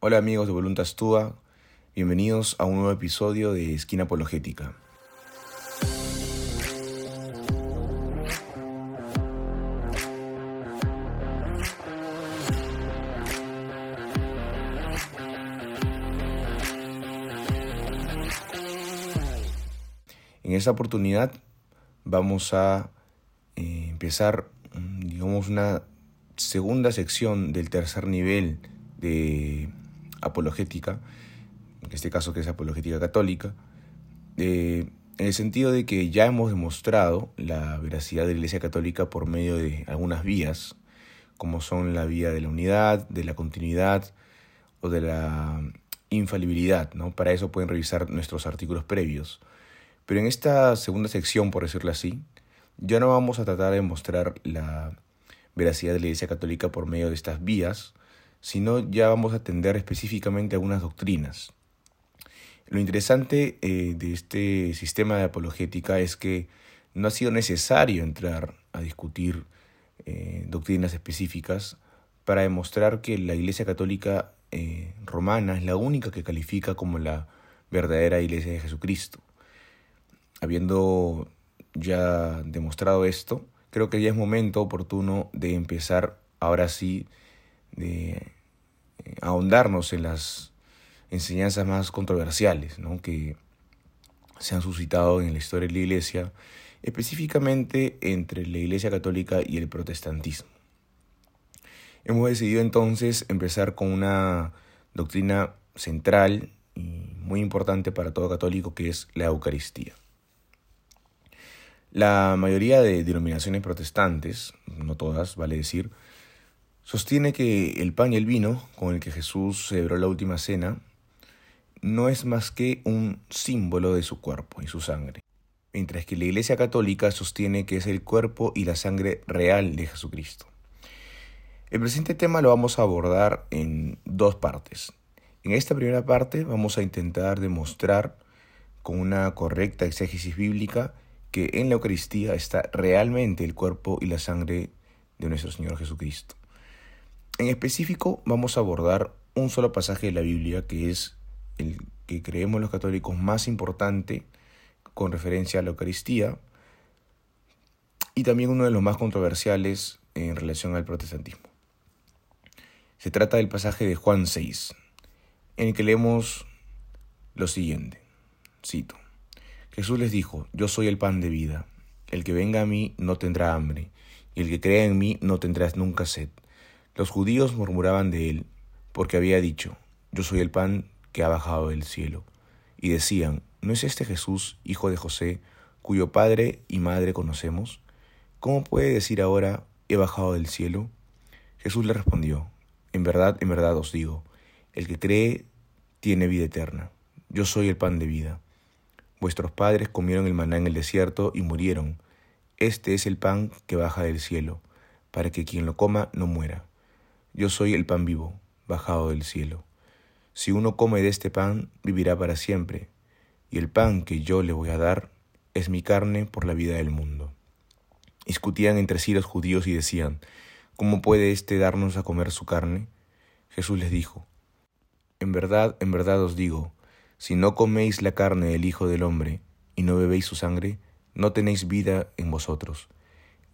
Hola amigos de Voluntas Tua, bienvenidos a un nuevo episodio de Esquina Apologética. En esta oportunidad vamos a eh, empezar, mm, digamos, una segunda sección del tercer nivel de apologética, en este caso que es apologética católica, eh, en el sentido de que ya hemos demostrado la veracidad de la Iglesia Católica por medio de algunas vías, como son la vía de la unidad, de la continuidad o de la infalibilidad. ¿no? Para eso pueden revisar nuestros artículos previos. Pero en esta segunda sección, por decirlo así, ya no vamos a tratar de mostrar la veracidad de la Iglesia Católica por medio de estas vías, sino ya vamos a atender específicamente algunas doctrinas. Lo interesante eh, de este sistema de apologética es que no ha sido necesario entrar a discutir eh, doctrinas específicas para demostrar que la Iglesia Católica eh, romana es la única que califica como la verdadera Iglesia de Jesucristo. Habiendo ya demostrado esto, creo que ya es momento oportuno de empezar ahora sí de ahondarnos en las enseñanzas más controversiales ¿no? que se han suscitado en la historia de la Iglesia, específicamente entre la Iglesia Católica y el protestantismo. Hemos decidido entonces empezar con una doctrina central y muy importante para todo católico que es la Eucaristía. La mayoría de denominaciones protestantes, no todas, vale decir, sostiene que el pan y el vino con el que Jesús celebró la última cena no es más que un símbolo de su cuerpo y su sangre, mientras que la Iglesia Católica sostiene que es el cuerpo y la sangre real de Jesucristo. El presente tema lo vamos a abordar en dos partes. En esta primera parte vamos a intentar demostrar con una correcta exégesis bíblica que en la Eucaristía está realmente el cuerpo y la sangre de nuestro Señor Jesucristo. En específico vamos a abordar un solo pasaje de la Biblia que es el que creemos los católicos más importante con referencia a la Eucaristía y también uno de los más controversiales en relación al protestantismo. Se trata del pasaje de Juan 6, en el que leemos lo siguiente, cito. Jesús les dijo, Yo soy el pan de vida. El que venga a mí no tendrá hambre, y el que crea en mí no tendrá nunca sed. Los judíos murmuraban de él, porque había dicho, Yo soy el pan que ha bajado del cielo. Y decían, ¿no es este Jesús, hijo de José, cuyo padre y madre conocemos? ¿Cómo puede decir ahora, he bajado del cielo? Jesús le respondió, En verdad, en verdad os digo, el que cree tiene vida eterna. Yo soy el pan de vida. Vuestros padres comieron el maná en el desierto y murieron. Este es el pan que baja del cielo, para que quien lo coma no muera. Yo soy el pan vivo, bajado del cielo. Si uno come de este pan, vivirá para siempre, y el pan que yo le voy a dar es mi carne por la vida del mundo. Discutían entre sí los judíos y decían, ¿cómo puede éste darnos a comer su carne? Jesús les dijo, En verdad, en verdad os digo, si no coméis la carne del Hijo del Hombre y no bebéis su sangre, no tenéis vida en vosotros.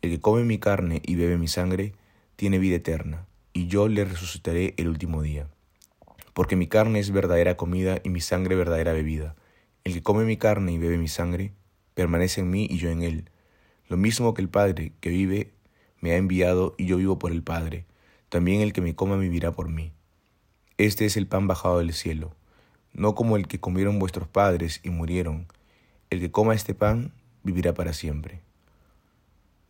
El que come mi carne y bebe mi sangre, tiene vida eterna, y yo le resucitaré el último día. Porque mi carne es verdadera comida y mi sangre verdadera bebida. El que come mi carne y bebe mi sangre, permanece en mí y yo en él. Lo mismo que el Padre que vive me ha enviado y yo vivo por el Padre, también el que me coma vivirá por mí. Este es el pan bajado del cielo no como el que comieron vuestros padres y murieron. El que coma este pan vivirá para siempre.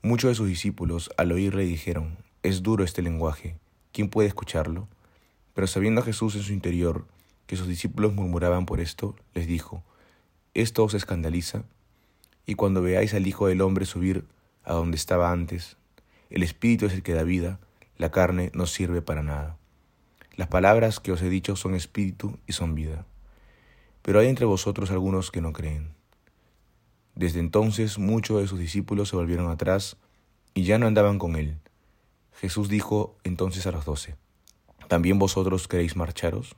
Muchos de sus discípulos al oírle dijeron, es duro este lenguaje, ¿quién puede escucharlo? Pero sabiendo a Jesús en su interior que sus discípulos murmuraban por esto, les dijo, ¿esto os escandaliza? Y cuando veáis al Hijo del Hombre subir a donde estaba antes, el Espíritu es el que da vida, la carne no sirve para nada. Las palabras que os he dicho son espíritu y son vida. Pero hay entre vosotros algunos que no creen. Desde entonces muchos de sus discípulos se volvieron atrás y ya no andaban con él. Jesús dijo entonces a los doce, ¿también vosotros queréis marcharos?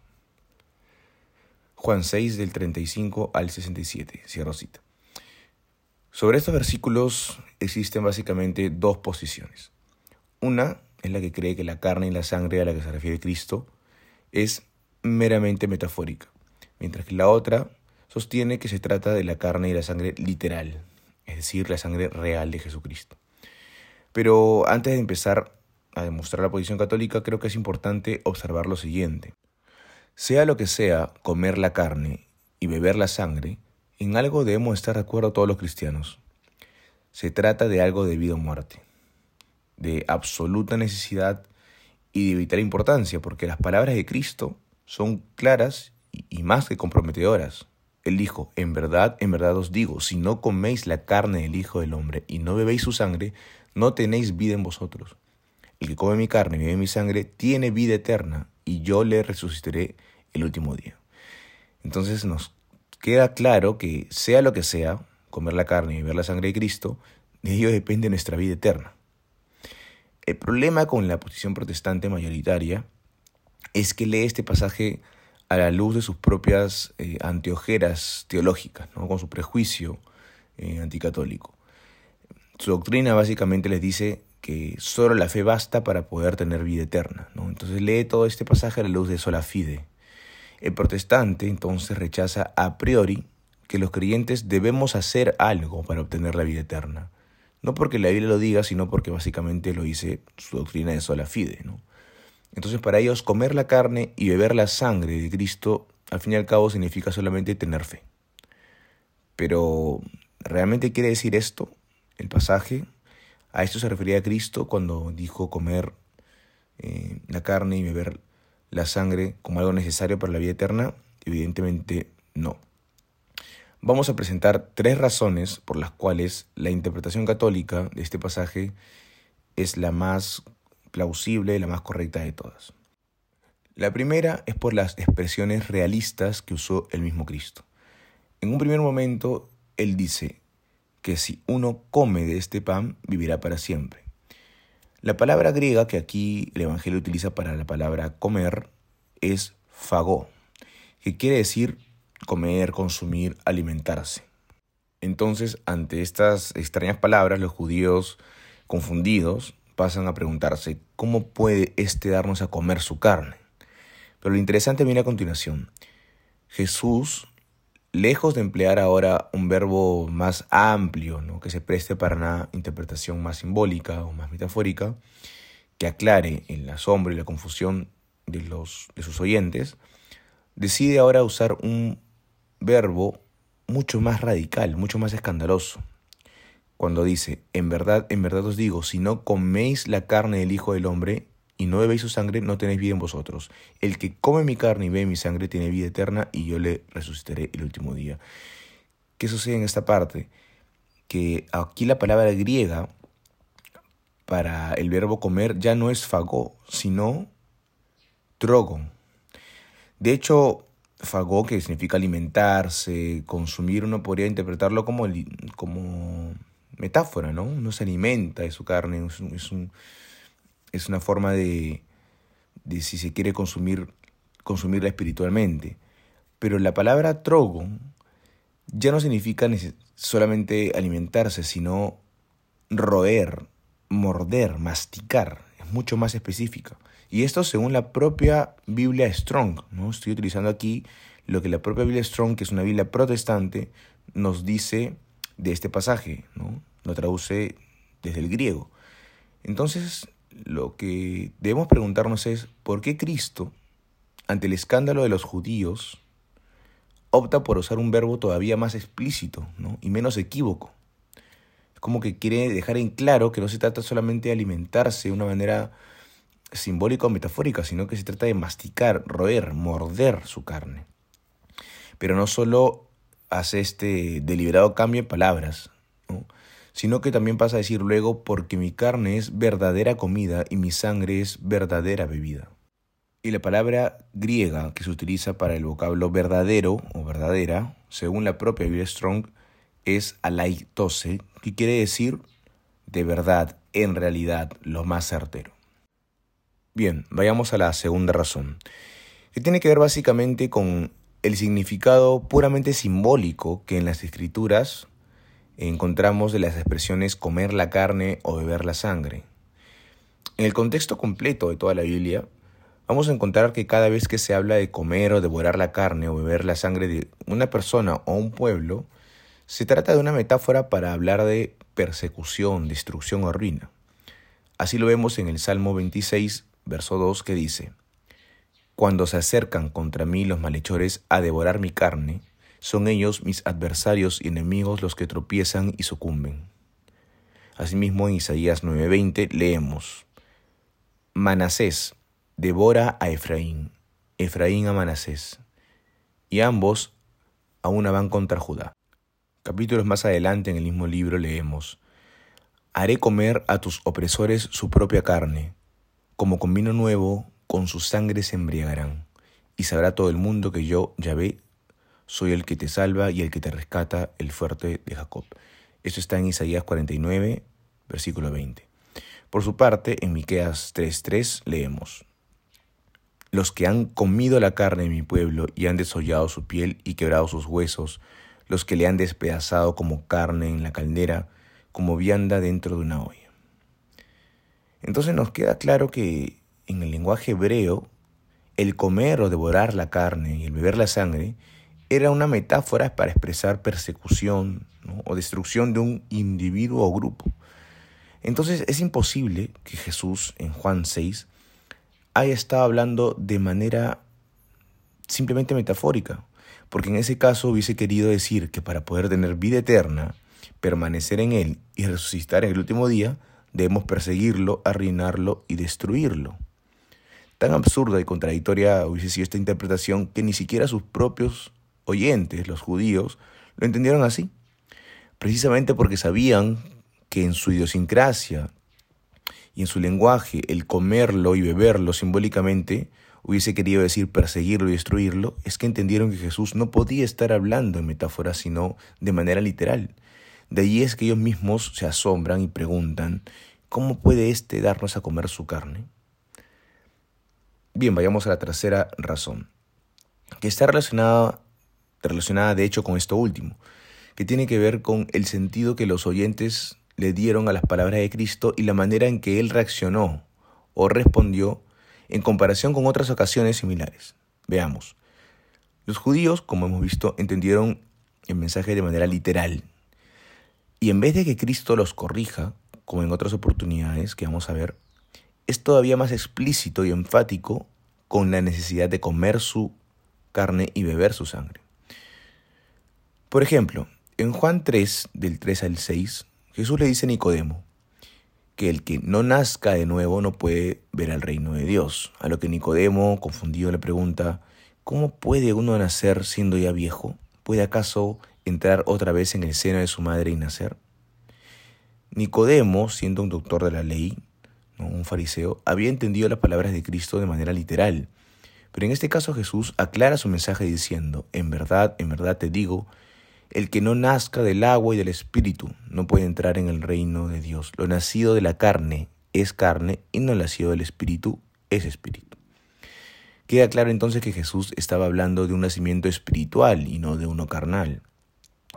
Juan 6 del 35 al 67, cierro cita. Sobre estos versículos existen básicamente dos posiciones. Una es la que cree que la carne y la sangre a la que se refiere Cristo es meramente metafórica, mientras que la otra sostiene que se trata de la carne y la sangre literal, es decir, la sangre real de Jesucristo. Pero antes de empezar a demostrar la posición católica, creo que es importante observar lo siguiente. Sea lo que sea comer la carne y beber la sangre, en algo debemos estar de acuerdo todos los cristianos. Se trata de algo de vida o muerte, de absoluta necesidad y de vital importancia, porque las palabras de Cristo son claras y más que comprometedoras. Él dijo, en verdad, en verdad os digo, si no coméis la carne del Hijo del Hombre y no bebéis su sangre, no tenéis vida en vosotros. El que come mi carne y bebe mi sangre tiene vida eterna, y yo le resucitaré el último día. Entonces nos queda claro que sea lo que sea, comer la carne y beber la sangre de Cristo, de ello depende nuestra vida eterna. El problema con la posición protestante mayoritaria es que lee este pasaje a la luz de sus propias eh, anteojeras teológicas, ¿no? con su prejuicio eh, anticatólico. Su doctrina básicamente les dice que solo la fe basta para poder tener vida eterna. ¿no? Entonces lee todo este pasaje a la luz de sola fide. El protestante entonces rechaza a priori que los creyentes debemos hacer algo para obtener la vida eterna. No porque la Biblia lo diga, sino porque básicamente lo dice su doctrina de sola fide. ¿no? Entonces para ellos comer la carne y beber la sangre de Cristo, al fin y al cabo, significa solamente tener fe. Pero, ¿realmente quiere decir esto el pasaje? A esto se refería Cristo cuando dijo comer eh, la carne y beber la sangre como algo necesario para la vida eterna? Evidentemente no. Vamos a presentar tres razones por las cuales la interpretación católica de este pasaje es la más plausible, la más correcta de todas. La primera es por las expresiones realistas que usó el mismo Cristo. En un primer momento, él dice que si uno come de este pan, vivirá para siempre. La palabra griega que aquí el Evangelio utiliza para la palabra comer es fagó, que quiere decir comer, consumir, alimentarse. Entonces, ante estas extrañas palabras, los judíos confundidos pasan a preguntarse, ¿cómo puede éste darnos a comer su carne? Pero lo interesante viene a continuación. Jesús, lejos de emplear ahora un verbo más amplio, ¿no? que se preste para una interpretación más simbólica o más metafórica, que aclare el asombro y la confusión de, los, de sus oyentes, decide ahora usar un verbo mucho más radical, mucho más escandaloso, cuando dice, en verdad, en verdad os digo, si no coméis la carne del Hijo del Hombre y no bebéis su sangre, no tenéis vida en vosotros. El que come mi carne y bebe mi sangre tiene vida eterna y yo le resucitaré el último día. ¿Qué sucede en esta parte? Que aquí la palabra griega para el verbo comer ya no es fagó, sino trogon. De hecho, fagó, que significa alimentarse, consumir, uno podría interpretarlo como, como metáfora, ¿no? Uno se alimenta de su carne, es, es, una forma de, de, si se quiere consumir, consumirla espiritualmente. Pero la palabra trogon ya no significa solamente alimentarse, sino roer, morder, masticar. Es mucho más específica. Y esto según la propia Biblia Strong. ¿no? Estoy utilizando aquí lo que la propia Biblia Strong, que es una Biblia protestante, nos dice de este pasaje, ¿no? Lo traduce desde el griego. Entonces, lo que debemos preguntarnos es, ¿por qué Cristo, ante el escándalo de los judíos, opta por usar un verbo todavía más explícito ¿no? y menos equívoco? Es como que quiere dejar en claro que no se trata solamente de alimentarse de una manera simbólica o metafórica, sino que se trata de masticar, roer, morder su carne. Pero no solo hace este deliberado cambio de palabras, sino que también pasa a decir luego, porque mi carne es verdadera comida y mi sangre es verdadera bebida. Y la palabra griega que se utiliza para el vocablo verdadero o verdadera, según la propia Biblia Strong, es alaitose, que quiere decir de verdad, en realidad, lo más certero. Bien, vayamos a la segunda razón, que tiene que ver básicamente con el significado puramente simbólico que en las escrituras encontramos las expresiones comer la carne o beber la sangre. En el contexto completo de toda la Biblia, vamos a encontrar que cada vez que se habla de comer o devorar la carne o beber la sangre de una persona o un pueblo, se trata de una metáfora para hablar de persecución, destrucción o ruina. Así lo vemos en el Salmo 26, verso 2, que dice, Cuando se acercan contra mí los malhechores a devorar mi carne, son ellos mis adversarios y enemigos los que tropiezan y sucumben. Asimismo en Isaías 9:20 leemos, Manasés devora a Efraín, Efraín a Manasés, y ambos a una van contra Judá. Capítulos más adelante en el mismo libro leemos, Haré comer a tus opresores su propia carne, como con vino nuevo, con su sangre se embriagarán, y sabrá todo el mundo que yo, Yahvé, soy el que te salva y el que te rescata, el fuerte de Jacob. Esto está en Isaías 49, versículo 20. Por su parte, en Miqueas 3:3 leemos: Los que han comido la carne de mi pueblo y han desollado su piel y quebrado sus huesos, los que le han despedazado como carne en la caldera, como vianda dentro de una olla. Entonces nos queda claro que en el lenguaje hebreo, el comer o devorar la carne y el beber la sangre era una metáfora para expresar persecución o destrucción de un individuo o grupo. Entonces es imposible que Jesús en Juan 6 haya estado hablando de manera simplemente metafórica, porque en ese caso hubiese querido decir que para poder tener vida eterna, permanecer en Él y resucitar en el último día, debemos perseguirlo, arruinarlo y destruirlo. Tan absurda y contradictoria hubiese sido esta interpretación que ni siquiera sus propios oyentes, los judíos, lo entendieron así, precisamente porque sabían que en su idiosincrasia y en su lenguaje el comerlo y beberlo simbólicamente hubiese querido decir perseguirlo y destruirlo, es que entendieron que Jesús no podía estar hablando en metáforas, sino de manera literal. De ahí es que ellos mismos se asombran y preguntan, ¿cómo puede éste darnos a comer su carne? Bien, vayamos a la tercera razón, que está relacionada relacionada de hecho con esto último, que tiene que ver con el sentido que los oyentes le dieron a las palabras de Cristo y la manera en que él reaccionó o respondió en comparación con otras ocasiones similares. Veamos. Los judíos, como hemos visto, entendieron el mensaje de manera literal. Y en vez de que Cristo los corrija, como en otras oportunidades que vamos a ver, es todavía más explícito y enfático con la necesidad de comer su carne y beber su sangre. Por ejemplo, en Juan 3, del 3 al 6, Jesús le dice a Nicodemo que el que no nazca de nuevo no puede ver al reino de Dios. A lo que Nicodemo, confundido, le pregunta, ¿cómo puede uno nacer siendo ya viejo? ¿Puede acaso entrar otra vez en el seno de su madre y nacer? Nicodemo, siendo un doctor de la ley, un fariseo, había entendido las palabras de Cristo de manera literal. Pero en este caso Jesús aclara su mensaje diciendo, en verdad, en verdad te digo, el que no nazca del agua y del espíritu no puede entrar en el reino de Dios. Lo nacido de la carne es carne y no nacido del espíritu es espíritu. Queda claro entonces que Jesús estaba hablando de un nacimiento espiritual y no de uno carnal.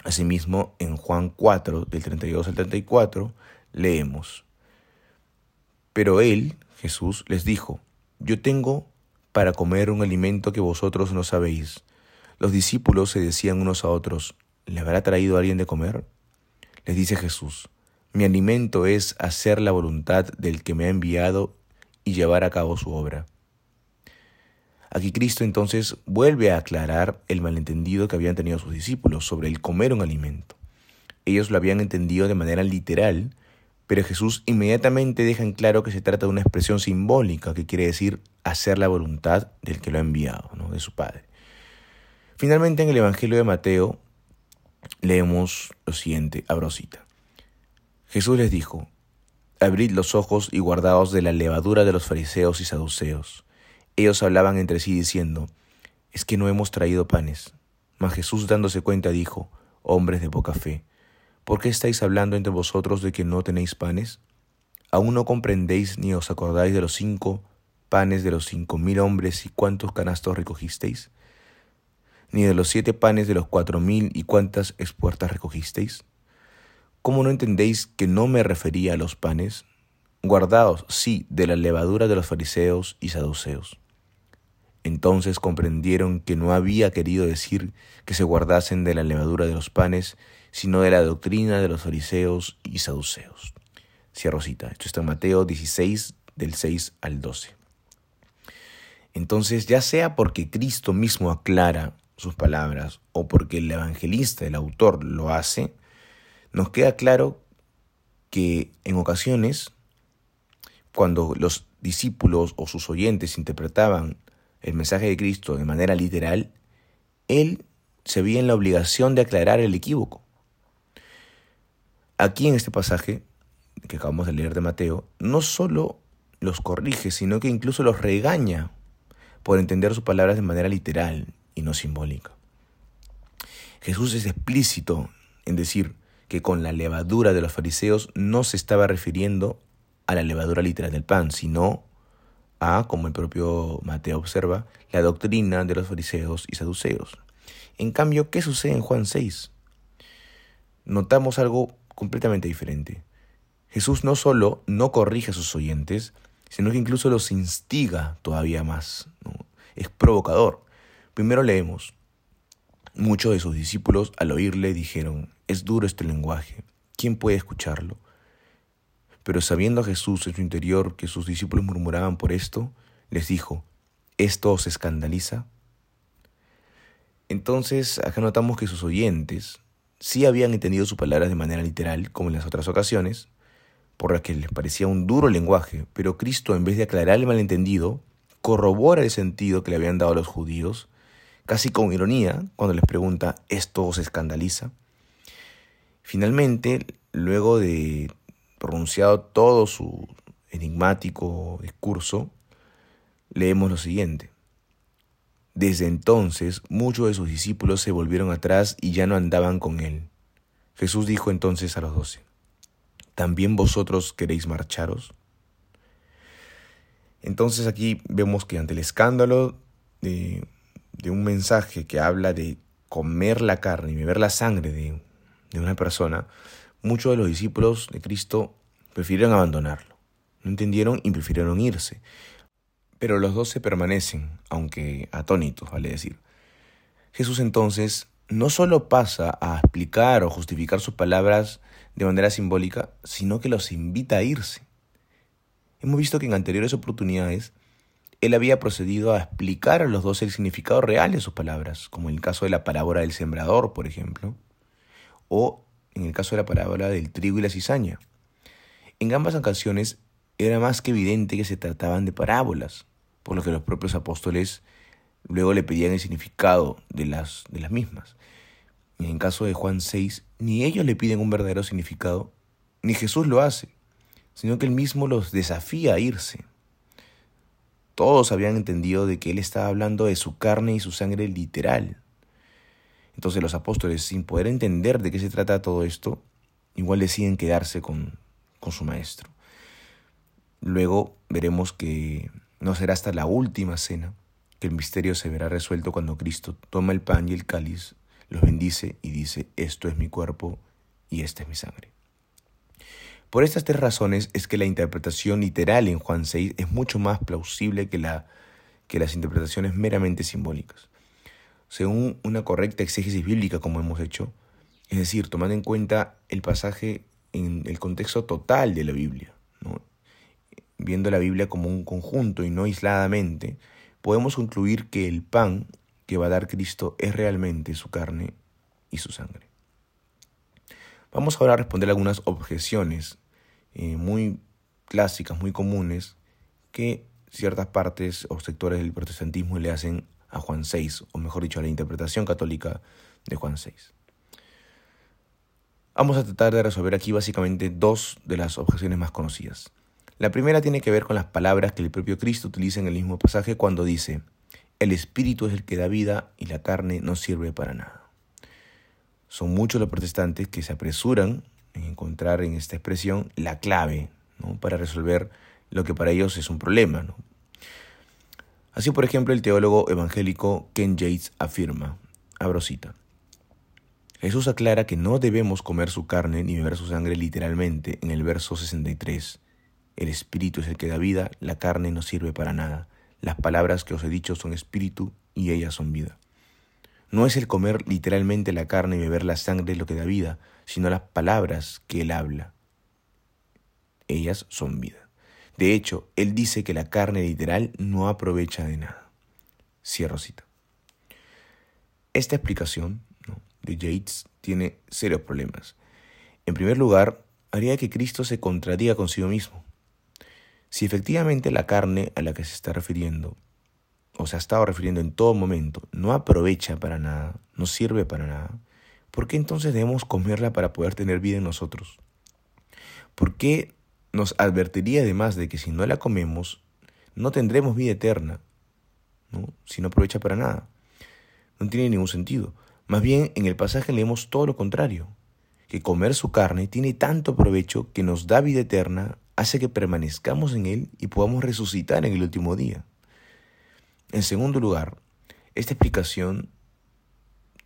Asimismo, en Juan 4, del 32 al 34, leemos, Pero él, Jesús, les dijo, Yo tengo para comer un alimento que vosotros no sabéis. Los discípulos se decían unos a otros, ¿Le habrá traído alguien de comer? Les dice Jesús, mi alimento es hacer la voluntad del que me ha enviado y llevar a cabo su obra. Aquí Cristo entonces vuelve a aclarar el malentendido que habían tenido sus discípulos sobre el comer un alimento. Ellos lo habían entendido de manera literal, pero Jesús inmediatamente deja en claro que se trata de una expresión simbólica que quiere decir hacer la voluntad del que lo ha enviado, de su Padre. Finalmente en el Evangelio de Mateo leemos lo siguiente, abrosita. Jesús les dijo, Abrid los ojos y guardaos de la levadura de los fariseos y saduceos. Ellos hablaban entre sí diciendo, Es que no hemos traído panes. Mas Jesús dándose cuenta dijo, Hombres de poca fe, ¿por qué estáis hablando entre vosotros de que no tenéis panes? ¿Aún no comprendéis ni os acordáis de los cinco panes de los cinco mil hombres y cuántos canastos recogisteis? ¿Ni de los siete panes de los cuatro mil y cuántas espuertas recogisteis? ¿Cómo no entendéis que no me refería a los panes? Guardaos, sí, de la levadura de los fariseos y saduceos. Entonces comprendieron que no había querido decir que se guardasen de la levadura de los panes, sino de la doctrina de los fariseos y saduceos. Cierro cita. Esto está en Mateo 16, del 6 al 12. Entonces, ya sea porque Cristo mismo aclara sus palabras o porque el evangelista, el autor, lo hace, nos queda claro que en ocasiones, cuando los discípulos o sus oyentes interpretaban el mensaje de Cristo de manera literal, él se veía en la obligación de aclarar el equívoco. Aquí en este pasaje que acabamos de leer de Mateo, no solo los corrige, sino que incluso los regaña por entender sus palabras de manera literal y no simbólica. Jesús es explícito en decir que con la levadura de los fariseos no se estaba refiriendo a la levadura literal del pan, sino a, como el propio Mateo observa, la doctrina de los fariseos y saduceos. En cambio, ¿qué sucede en Juan 6? Notamos algo completamente diferente. Jesús no solo no corrige a sus oyentes, sino que incluso los instiga todavía más. Es provocador. Primero leemos. Muchos de sus discípulos al oírle dijeron, es duro este lenguaje, ¿quién puede escucharlo? Pero sabiendo a Jesús en su interior que sus discípulos murmuraban por esto, les dijo, ¿esto os escandaliza? Entonces, acá notamos que sus oyentes sí habían entendido sus palabras de manera literal, como en las otras ocasiones, por las que les parecía un duro lenguaje, pero Cristo, en vez de aclarar el malentendido, corrobora el sentido que le habían dado a los judíos, casi con ironía, cuando les pregunta, ¿esto os escandaliza? Finalmente, luego de pronunciado todo su enigmático discurso, leemos lo siguiente. Desde entonces muchos de sus discípulos se volvieron atrás y ya no andaban con él. Jesús dijo entonces a los doce, ¿también vosotros queréis marcharos? Entonces aquí vemos que ante el escándalo de, un mensaje que habla de comer la carne y beber la sangre de, de una persona, muchos de los discípulos de Cristo prefirieron abandonarlo. No entendieron y prefirieron irse. Pero los dos se permanecen, aunque atónitos, vale decir. Jesús entonces no solo pasa a explicar o justificar sus palabras de manera simbólica, sino que los invita a irse. Hemos visto que en anteriores oportunidades él había procedido a explicar a los dos el significado real de sus palabras, como en el caso de la parábola del sembrador, por ejemplo, o en el caso de la parábola del trigo y la cizaña. En ambas ocasiones era más que evidente que se trataban de parábolas, por lo que los propios apóstoles luego le pedían el significado de las, de las mismas. En caso de Juan 6, ni ellos le piden un verdadero significado, ni Jesús lo hace, sino que él mismo los desafía a irse. Todos habían entendido de que él estaba hablando de su carne y su sangre literal. Entonces los apóstoles, sin poder entender de qué se trata todo esto, igual deciden quedarse con, con su maestro. Luego veremos que no será hasta la última cena que el misterio se verá resuelto cuando Cristo toma el pan y el cáliz, los bendice y dice, esto es mi cuerpo y esta es mi sangre. Por estas tres razones es que la interpretación literal en Juan 6 es mucho más plausible que, la, que las interpretaciones meramente simbólicas. Según una correcta exégesis bíblica como hemos hecho, es decir, tomando en cuenta el pasaje en el contexto total de la Biblia, viendo la Biblia como un conjunto y no aisladamente, podemos concluir que el pan que va a dar Cristo es realmente su carne y su sangre. Vamos ahora a responder algunas objeciones eh, muy clásicas, muy comunes, que ciertas partes o sectores del protestantismo le hacen a Juan 6, o mejor dicho, a la interpretación católica de Juan 6. Vamos a tratar de resolver aquí básicamente dos de las objeciones más conocidas. La primera tiene que ver con las palabras que el propio Cristo utiliza en el mismo pasaje cuando dice, el espíritu es el que da vida y la carne no sirve para nada. Son muchos los protestantes que se apresuran en encontrar en esta expresión la clave para resolver lo que para ellos es un problema. Así, por ejemplo, el teólogo evangélico Ken Yates afirma, abro cita, Jesús aclara que no debemos comer su carne ni beber su sangre literalmente en el verso 63. El espíritu es el que da vida, la carne no sirve para nada. Las palabras que os he dicho son espíritu y ellas son vida. No es el comer literalmente la carne y beber la sangre lo que da vida, sino las palabras que él habla. Ellas son vida. De hecho, él dice que la carne literal no aprovecha de nada. Cierro cita. Esta explicación de Yates tiene serios problemas. En primer lugar, haría que Cristo se contradiga consigo mismo. Si efectivamente la carne a la que se está refiriendo, o se ha estado refiriendo en todo momento, no aprovecha para nada, no sirve para nada, ¿por qué entonces debemos comerla para poder tener vida en nosotros? ¿Por qué nos advertiría además de que si no la comemos, no tendremos vida eterna, ¿no? si no aprovecha para nada. No tiene ningún sentido. Más bien, en el pasaje leemos todo lo contrario, que comer su carne tiene tanto provecho que nos da vida eterna, hace que permanezcamos en él y podamos resucitar en el último día. En segundo lugar, esta explicación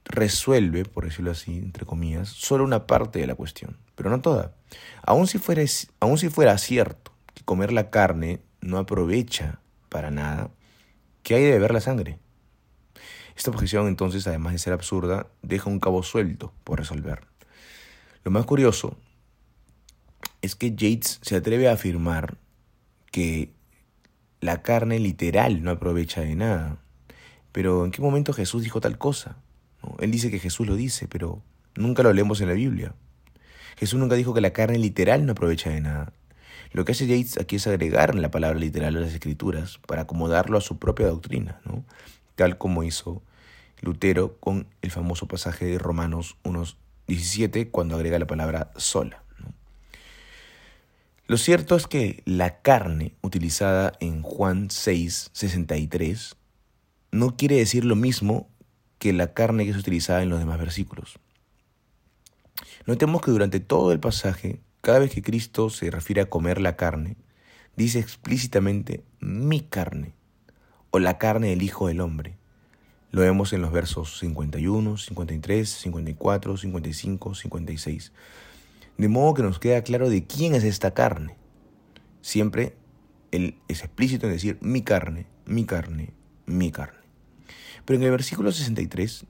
resuelve, por decirlo así, entre comillas, solo una parte de la cuestión, pero no toda. Aun si fuera, si fuera cierto que comer la carne no aprovecha para nada, ¿qué hay de beber la sangre? Esta objeción entonces, además de ser absurda, deja un cabo suelto por resolver. Lo más curioso es que Yates se atreve a afirmar que la carne literal no aprovecha de nada. Pero ¿en qué momento Jesús dijo tal cosa? Él dice que Jesús lo dice, pero nunca lo leemos en la Biblia. Jesús nunca dijo que la carne literal no aprovecha de nada. Lo que hace Yates aquí es agregar la palabra literal a las escrituras para acomodarlo a su propia doctrina, ¿no? tal como hizo Lutero con el famoso pasaje de Romanos 1.17 cuando agrega la palabra sola. Lo cierto es que la carne utilizada en Juan 6.63 no quiere decir lo mismo que la carne que es utilizada en los demás versículos. Notemos que durante todo el pasaje, cada vez que Cristo se refiere a comer la carne, dice explícitamente mi carne o la carne del Hijo del Hombre. Lo vemos en los versos 51, 53, 54, 55, 56. De modo que nos queda claro de quién es esta carne. Siempre él es explícito en decir mi carne, mi carne, mi carne. Pero en el versículo 63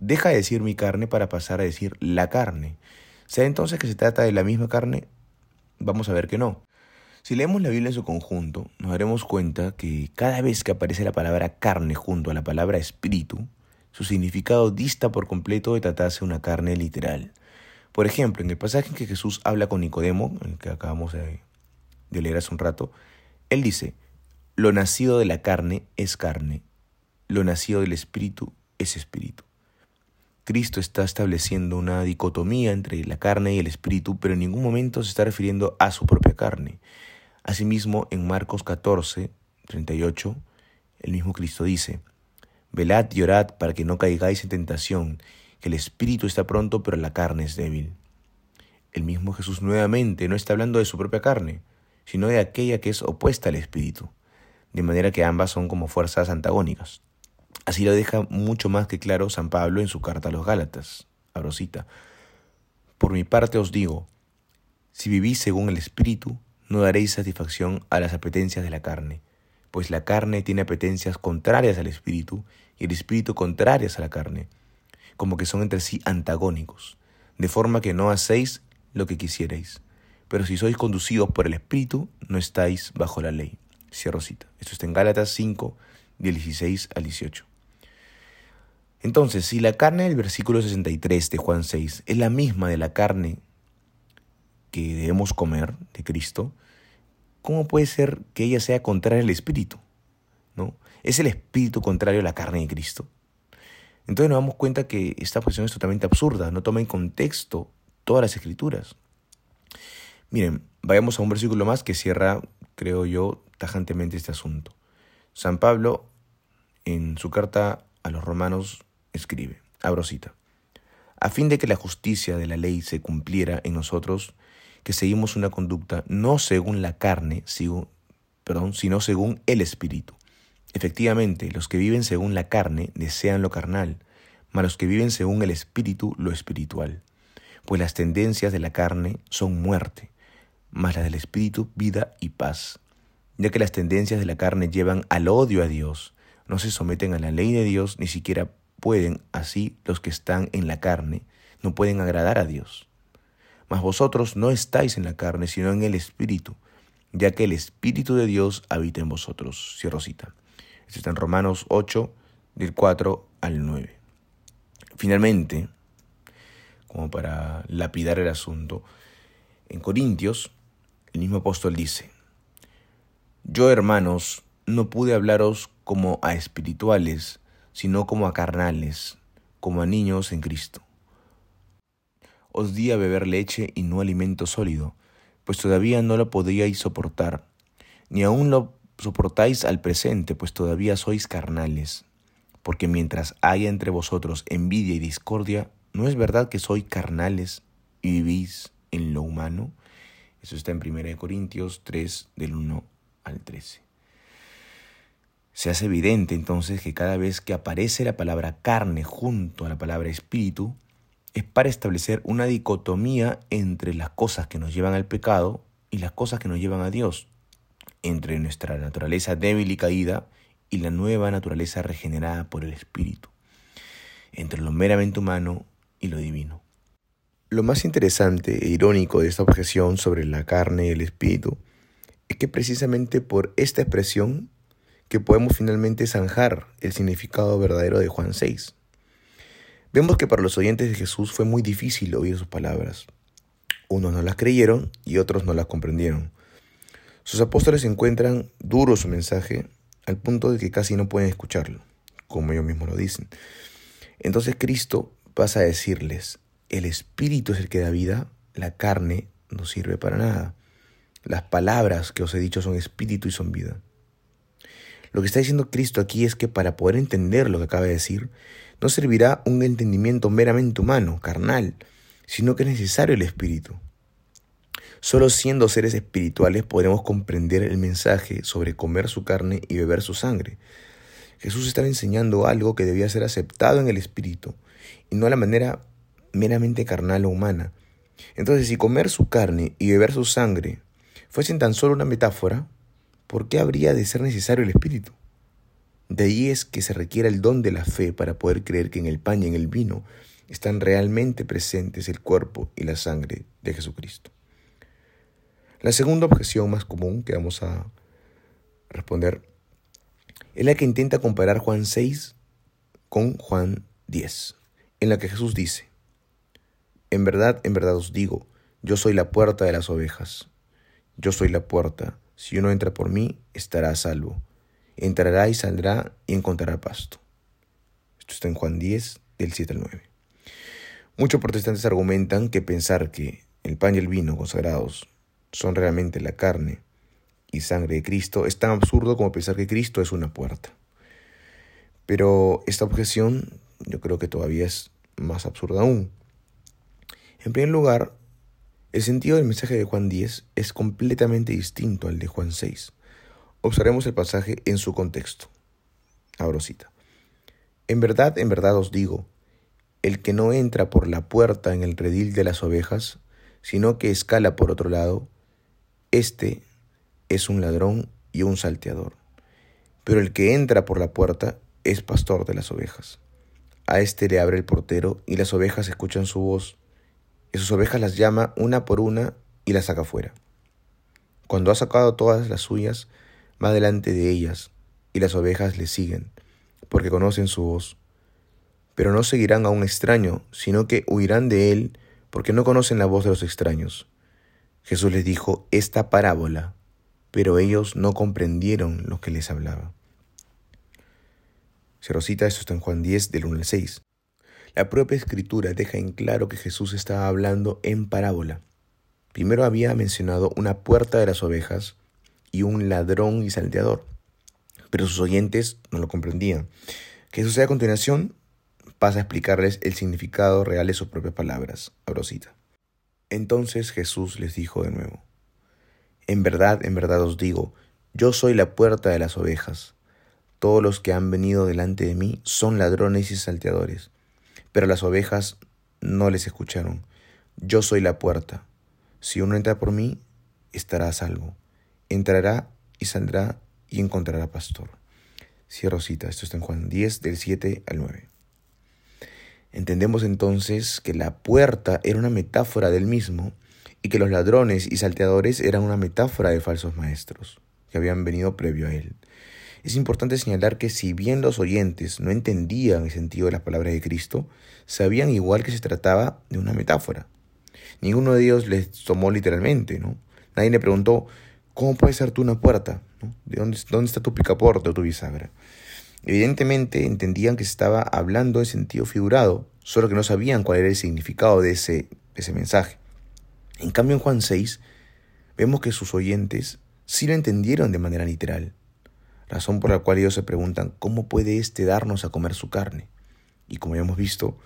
deja de decir mi carne para pasar a decir la carne. ¿Sea entonces que se trata de la misma carne? Vamos a ver que no. Si leemos la Biblia en su conjunto, nos daremos cuenta que cada vez que aparece la palabra carne junto a la palabra espíritu, su significado dista por completo de tratarse de una carne literal. Por ejemplo, en el pasaje en que Jesús habla con Nicodemo, el que acabamos de, de leer hace un rato, él dice, lo nacido de la carne es carne, lo nacido del Espíritu es Espíritu. Cristo está estableciendo una dicotomía entre la carne y el Espíritu, pero en ningún momento se está refiriendo a su propia carne. Asimismo, en Marcos 14, 38, el mismo Cristo dice, Velad y orad para que no caigáis en tentación, que el Espíritu está pronto, pero la carne es débil. El mismo Jesús nuevamente no está hablando de su propia carne, sino de aquella que es opuesta al Espíritu, de manera que ambas son como fuerzas antagónicas. Así lo deja mucho más que claro San Pablo en su carta a los Gálatas. Abrosita. Por mi parte os digo, si vivís según el Espíritu, no daréis satisfacción a las apetencias de la carne, pues la carne tiene apetencias contrarias al Espíritu y el Espíritu contrarias a la carne, como que son entre sí antagónicos, de forma que no hacéis lo que quisierais. Pero si sois conducidos por el Espíritu, no estáis bajo la ley. Cierro cita. Esto está en Gálatas 5, 16 al 18. Entonces, si la carne del versículo 63 de Juan 6 es la misma de la carne que debemos comer de Cristo, ¿cómo puede ser que ella sea contraria al Espíritu? ¿No? ¿Es el Espíritu contrario a la carne de Cristo? Entonces nos damos cuenta que esta posición es totalmente absurda, no toma en contexto todas las escrituras. Miren, vayamos a un versículo más que cierra, creo yo, tajantemente este asunto. San Pablo, en su carta a los romanos, escribe, abro cita, a fin de que la justicia de la ley se cumpliera en nosotros, que seguimos una conducta no según la carne, perdón, sino según el Espíritu. Efectivamente, los que viven según la carne desean lo carnal, mas los que viven según el Espíritu lo espiritual. Pues las tendencias de la carne son muerte, mas las del Espíritu vida y paz. Ya que las tendencias de la carne llevan al odio a Dios, no se someten a la ley de Dios, ni siquiera pueden, así los que están en la carne, no pueden agradar a Dios. Mas vosotros no estáis en la carne, sino en el Espíritu, ya que el Espíritu de Dios habita en vosotros. Cierro cita. Esto está en Romanos 8, del 4 al 9. Finalmente, como para lapidar el asunto, en Corintios, el mismo apóstol dice, Yo, hermanos, no pude hablaros como a espirituales, sino como a carnales, como a niños en Cristo. Os di a beber leche y no alimento sólido, pues todavía no lo podíais soportar, ni aún lo soportáis al presente, pues todavía sois carnales. Porque mientras haya entre vosotros envidia y discordia, ¿no es verdad que sois carnales y vivís en lo humano? Eso está en 1 Corintios 3, del 1 al 13. Se hace evidente entonces que cada vez que aparece la palabra carne junto a la palabra espíritu, es para establecer una dicotomía entre las cosas que nos llevan al pecado y las cosas que nos llevan a Dios, entre nuestra naturaleza débil y caída y la nueva naturaleza regenerada por el Espíritu, entre lo meramente humano y lo divino. Lo más interesante e irónico de esta objeción sobre la carne y el espíritu es que precisamente por esta expresión que podemos finalmente zanjar el significado verdadero de Juan 6. Vemos que para los oyentes de Jesús fue muy difícil oír sus palabras. Unos no las creyeron y otros no las comprendieron. Sus apóstoles encuentran duro su mensaje al punto de que casi no pueden escucharlo, como ellos mismos lo dicen. Entonces Cristo pasa a decirles, el espíritu es el que da vida, la carne no sirve para nada. Las palabras que os he dicho son espíritu y son vida. Lo que está diciendo Cristo aquí es que para poder entender lo que acaba de decir, no servirá un entendimiento meramente humano, carnal, sino que es necesario el espíritu. Solo siendo seres espirituales podremos comprender el mensaje sobre comer su carne y beber su sangre. Jesús estaba enseñando algo que debía ser aceptado en el espíritu y no a la manera meramente carnal o humana. Entonces, si comer su carne y beber su sangre fuesen tan solo una metáfora, ¿por qué habría de ser necesario el Espíritu? De ahí es que se requiere el don de la fe para poder creer que en el pan y en el vino están realmente presentes el cuerpo y la sangre de Jesucristo. La segunda objeción más común que vamos a responder es la que intenta comparar Juan 6 con Juan 10, en la que Jesús dice, en verdad, en verdad os digo, yo soy la puerta de las ovejas. Yo soy la puerta. Si uno entra por mí, estará a salvo. Entrará y saldrá y encontrará pasto. Esto está en Juan 10, del 7 al 9. Muchos protestantes argumentan que pensar que el pan y el vino consagrados son realmente la carne y sangre de Cristo es tan absurdo como pensar que Cristo es una puerta. Pero esta objeción yo creo que todavía es más absurda aún. En primer lugar, el sentido del mensaje de Juan 10 es completamente distinto al de Juan 6. Observemos el pasaje en su contexto. Abro cita. En verdad, en verdad os digo, el que no entra por la puerta en el redil de las ovejas, sino que escala por otro lado, este es un ladrón y un salteador. Pero el que entra por la puerta es pastor de las ovejas. A éste le abre el portero y las ovejas escuchan su voz y sus ovejas las llama una por una y las saca fuera. Cuando ha sacado todas las suyas, va delante de ellas, y las ovejas le siguen, porque conocen su voz. Pero no seguirán a un extraño, sino que huirán de él, porque no conocen la voz de los extraños. Jesús les dijo esta parábola, pero ellos no comprendieron lo que les hablaba. Se recita esto en Juan 10, del 1 al 6. La propia escritura deja en claro que Jesús estaba hablando en parábola. Primero había mencionado una puerta de las ovejas y un ladrón y salteador, pero sus oyentes no lo comprendían. ¿Qué sucede a continuación? Pasa a explicarles el significado real de sus propias palabras. Abrosita. Entonces Jesús les dijo de nuevo, En verdad, en verdad os digo, yo soy la puerta de las ovejas. Todos los que han venido delante de mí son ladrones y salteadores, pero las ovejas no les escucharon. Yo soy la puerta. Si uno entra por mí, estará a salvo. Entrará y saldrá y encontrará pastor. Cierro cita. Esto está en Juan 10, del 7 al 9. Entendemos entonces que la puerta era una metáfora del mismo y que los ladrones y salteadores eran una metáfora de falsos maestros que habían venido previo a él. Es importante señalar que si bien los oyentes no entendían el sentido de las palabras de Cristo, sabían igual que se trataba de una metáfora. Ninguno de ellos les tomó literalmente, ¿no? Nadie le preguntó, ¿cómo puede ser tú una puerta? ¿De dónde, dónde está tu picaporte o tu bisagra? Evidentemente entendían que se estaba hablando en sentido figurado, solo que no sabían cuál era el significado de ese, ese mensaje. En cambio, en Juan 6, vemos que sus oyentes sí lo entendieron de manera literal, razón por la cual ellos se preguntan, ¿cómo puede éste darnos a comer su carne? Y como ya hemos visto,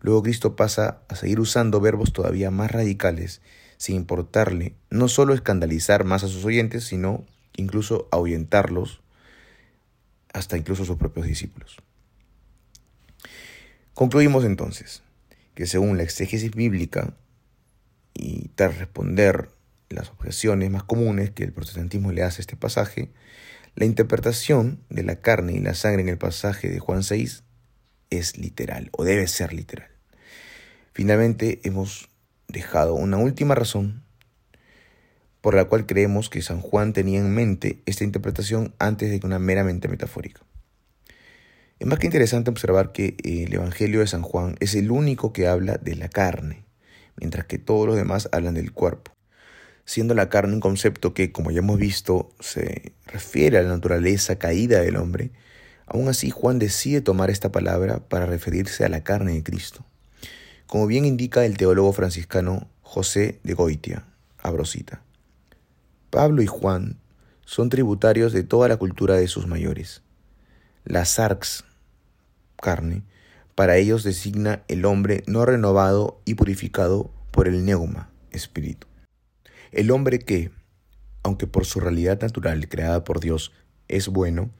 luego Cristo pasa a seguir usando verbos todavía más radicales, sin importarle no solo escandalizar más a sus oyentes, sino incluso ahuyentarlos hasta incluso sus propios discípulos. Concluimos entonces que según la exégesis bíblica, y tras responder las objeciones más comunes que el protestantismo le hace a este pasaje, la interpretación de la carne y la sangre en el pasaje de Juan 6 es literal o debe ser literal. Finalmente hemos dejado una última razón por la cual creemos que San Juan tenía en mente esta interpretación antes de que una meramente metafórica. Es más que interesante observar que el Evangelio de San Juan es el único que habla de la carne, mientras que todos los demás hablan del cuerpo, siendo la carne un concepto que, como ya hemos visto, se refiere a la naturaleza caída del hombre, aún así Juan decide tomar esta palabra para referirse a la carne de Cristo. Como bien indica el teólogo franciscano José de Goitia, Abrosita. Pablo y Juan son tributarios de toda la cultura de sus mayores. La sarx, carne, para ellos designa el hombre no renovado y purificado por el neuma, espíritu. El hombre que, aunque por su realidad natural creada por Dios es bueno,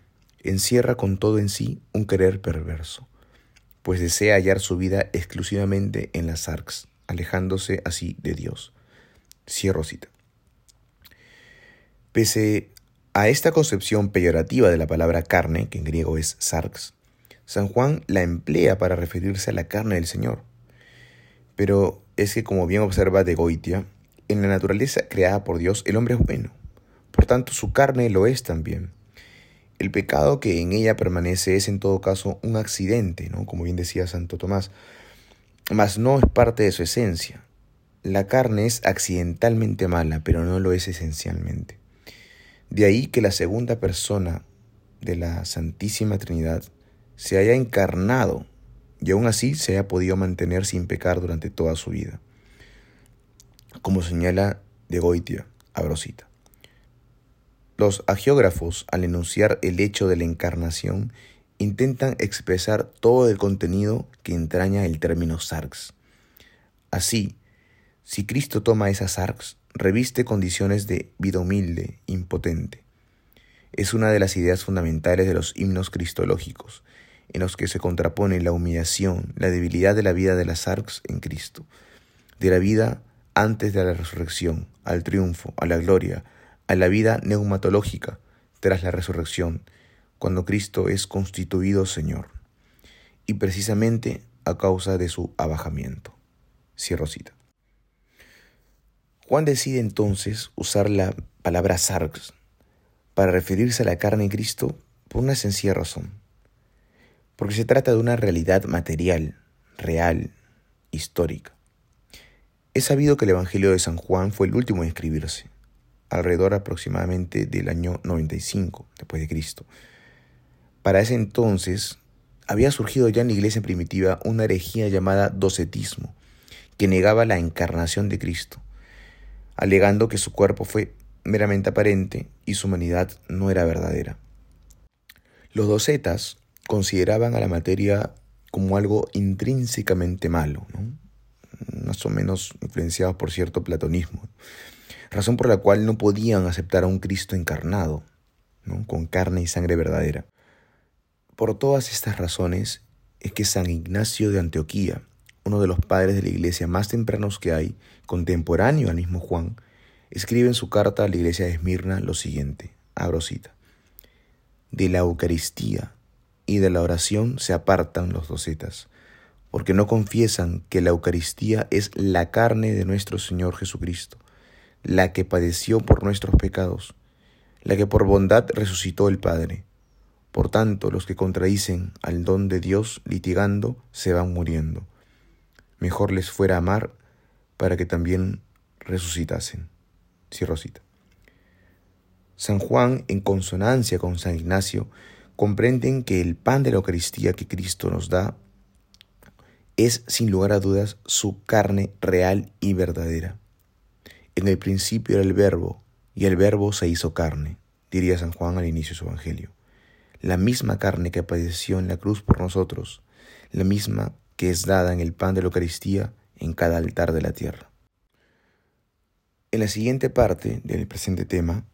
encierra con todo en sí un querer perverso, pues desea hallar su vida exclusivamente en las sarx, alejándose así de Dios. Cierro cita. Pese a esta concepción peyorativa de la palabra carne, que en griego es sarx, San Juan la emplea para referirse a la carne del Señor. Pero es que, como bien observa de Goitia, en la naturaleza creada por Dios el hombre es bueno, por tanto su carne lo es también. El pecado que en ella permanece es en todo caso un accidente, ¿no? como bien decía Santo Tomás, mas no es parte de su esencia. La carne es accidentalmente mala, pero no lo es esencialmente. De ahí que la segunda persona de la Santísima Trinidad se haya encarnado y aún así se haya podido mantener sin pecar durante toda su vida, como señala de Goitia a Brosita. Los agiógrafos, al enunciar el hecho de la encarnación, intentan expresar todo el contenido que entraña el término sarx. Así, si Cristo toma esa sarx, reviste condiciones de vida humilde, impotente. Es una de las ideas fundamentales de los himnos cristológicos, en los que se contrapone la humillación, la debilidad de la vida de las arcs en Cristo, de la vida antes de la resurrección, al triunfo, a la gloria, a la vida neumatológica tras la resurrección, cuando Cristo es constituido Señor, y precisamente a causa de su abajamiento. Cierro cita. Juan decide entonces usar la palabra sarx para referirse a la carne de Cristo por una sencilla razón. Porque se trata de una realidad material, real, histórica. Es sabido que el Evangelio de San Juan fue el último en escribirse, alrededor aproximadamente del año 95 después de Cristo. Para ese entonces había surgido ya en la iglesia primitiva una herejía llamada docetismo, que negaba la encarnación de Cristo alegando que su cuerpo fue meramente aparente y su humanidad no era verdadera. Los docetas consideraban a la materia como algo intrínsecamente malo, más o menos influenciados por cierto platonismo, razón por la cual no podían aceptar a un Cristo encarnado, con carne y sangre verdadera. Por todas estas razones es que San Ignacio de Antioquía, uno de los padres de la iglesia más tempranos que hay, contemporáneo al mismo Juan, escribe en su carta a la iglesia de Esmirna lo siguiente, abro cita, de la Eucaristía y de la oración se apartan los docetas, porque no confiesan que la Eucaristía es la carne de nuestro Señor Jesucristo, la que padeció por nuestros pecados, la que por bondad resucitó el Padre por tanto, los que contradicen al don de Dios litigando se van muriendo. Mejor les fuera amar para que también resucitasen. Cierro cita. San Juan, en consonancia con San Ignacio, comprenden que el pan de la Eucaristía que Cristo nos da es, sin lugar a dudas, su carne real y verdadera. En el principio era el verbo, y el verbo se hizo carne, diría San Juan al inicio de su Evangelio la misma carne que padeció en la cruz por nosotros, la misma que es dada en el pan de la Eucaristía en cada altar de la tierra. En la siguiente parte del presente tema,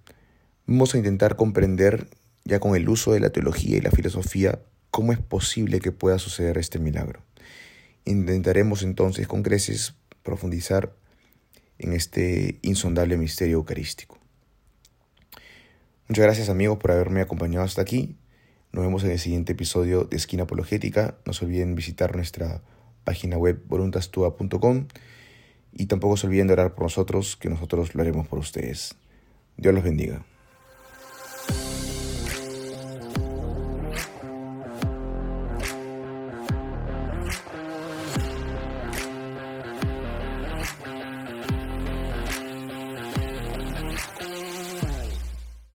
vamos a intentar comprender, ya con el uso de la teología y la filosofía, cómo es posible que pueda suceder este milagro. Intentaremos entonces con creces profundizar en este insondable misterio eucarístico. Muchas gracias amigos por haberme acompañado hasta aquí. Nos vemos en el siguiente episodio de Esquina Apologética. No se olviden visitar nuestra página web voluntastua.com y tampoco se olviden de orar por nosotros, que nosotros lo haremos por ustedes. Dios los bendiga.